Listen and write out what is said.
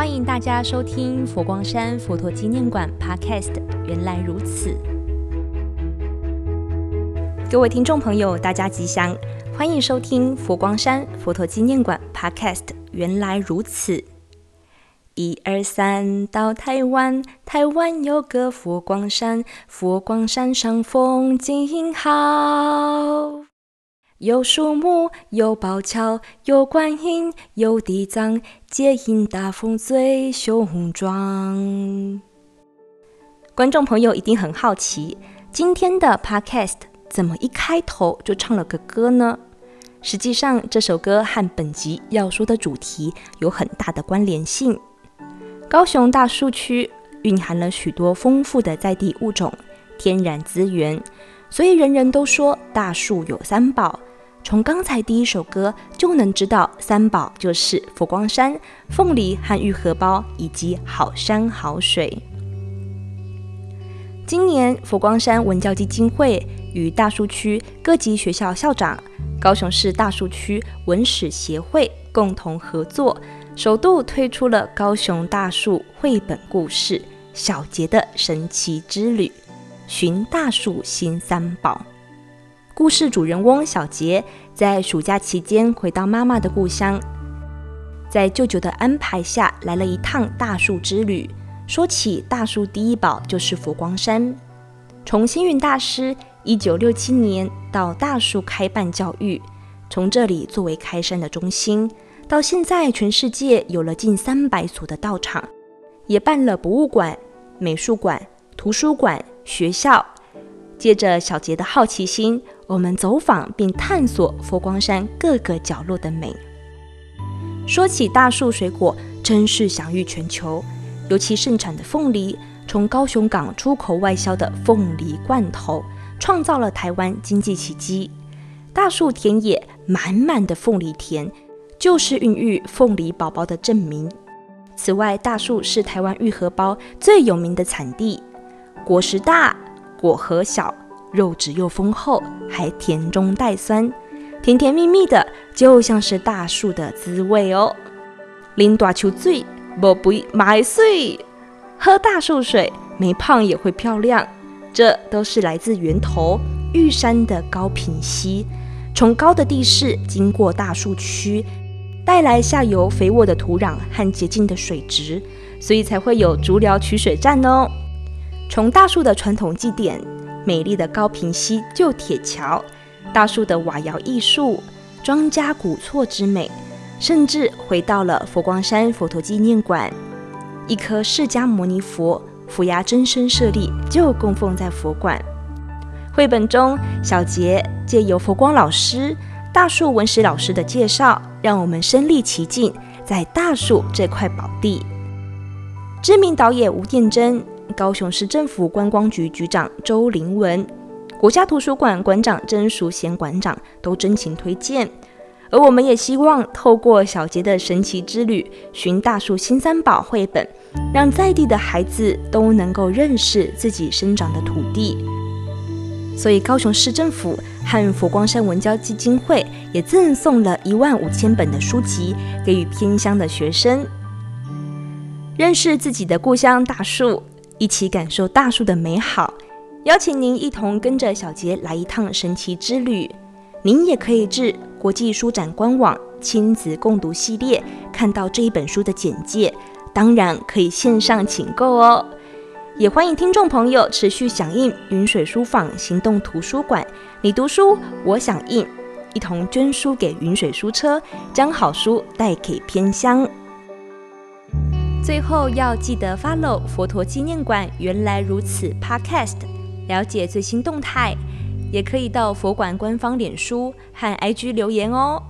欢迎大家收听佛光山佛陀纪念馆 Podcast。原来如此，各位听众朋友，大家吉祥，欢迎收听佛光山佛陀纪念馆 Podcast。原来如此，一二三，到台湾，台湾有个佛光山，佛光山上风景好。有树木，有宝桥，有观音，有地藏，皆因大风最雄壮。观众朋友一定很好奇，今天的 Podcast 怎么一开头就唱了个歌呢？实际上，这首歌和本集要说的主题有很大的关联性。高雄大树区蕴含了许多丰富的在地物种、天然资源，所以人人都说大树有三宝。从刚才第一首歌就能知道，三宝就是佛光山、凤梨和玉荷包，以及好山好水。今年佛光山文教基金会与大树区各级学校校长、高雄市大树区文史协会共同合作，首度推出了高雄大树绘本故事《小杰的神奇之旅：寻大树新三宝》。故事主人翁小杰在暑假期间回到妈妈的故乡，在舅舅的安排下来了一趟大树之旅。说起大树第一宝就是佛光山，从星云大师一九六七年到大树开办教育，从这里作为开山的中心，到现在全世界有了近三百所的道场，也办了博物馆、美术馆、图书馆、学校。借着小杰的好奇心，我们走访并探索佛光山各个角落的美。说起大树水果，真是享誉全球，尤其盛产的凤梨，从高雄港出口外销的凤梨罐头，创造了台湾经济奇迹。大树田野满满的凤梨田，就是孕育凤梨宝宝的证明。此外，大树是台湾玉荷包最有名的产地，果实大。果核小，肉质又丰厚，还甜中带酸，甜甜蜜蜜的，就像是大树的滋味哦。啉大树水，不肥买水，喝大树水，没胖也会漂亮。这都是来自源头玉山的高屏溪，从高的地势经过大树区，带来下游肥沃的土壤和洁净的水质，所以才会有竹寮取水站哦。从大树的传统祭典、美丽的高平溪旧铁桥、大树的瓦窑艺术、庄家古厝之美，甚至回到了佛光山佛陀纪念馆，一颗释迦牟尼佛俯牙真身舍利就供奉在佛馆。绘本中，小杰借由佛光老师、大树文史老师的介绍，让我们身历其境在大树这块宝地。知名导演吴念真。高雄市政府观光局局长周林文、国家图书馆馆长曾淑贤馆长都真情推荐，而我们也希望透过小杰的神奇之旅寻大树新三宝绘本，让在地的孩子都能够认识自己生长的土地。所以高雄市政府和佛光山文教基金会也赠送了一万五千本的书籍给予偏乡的学生，认识自己的故乡大树。一起感受大树的美好，邀请您一同跟着小杰来一趟神奇之旅。您也可以至国际书展官网亲子共读系列看到这一本书的简介，当然可以线上请购哦。也欢迎听众朋友持续响应云水书坊行动图书馆，你读书我响应，一同捐书给云水书车，将好书带给偏乡。后要记得 follow 佛陀纪念馆原来如此 Podcast，了解最新动态，也可以到佛馆官方脸书和 IG 留言哦。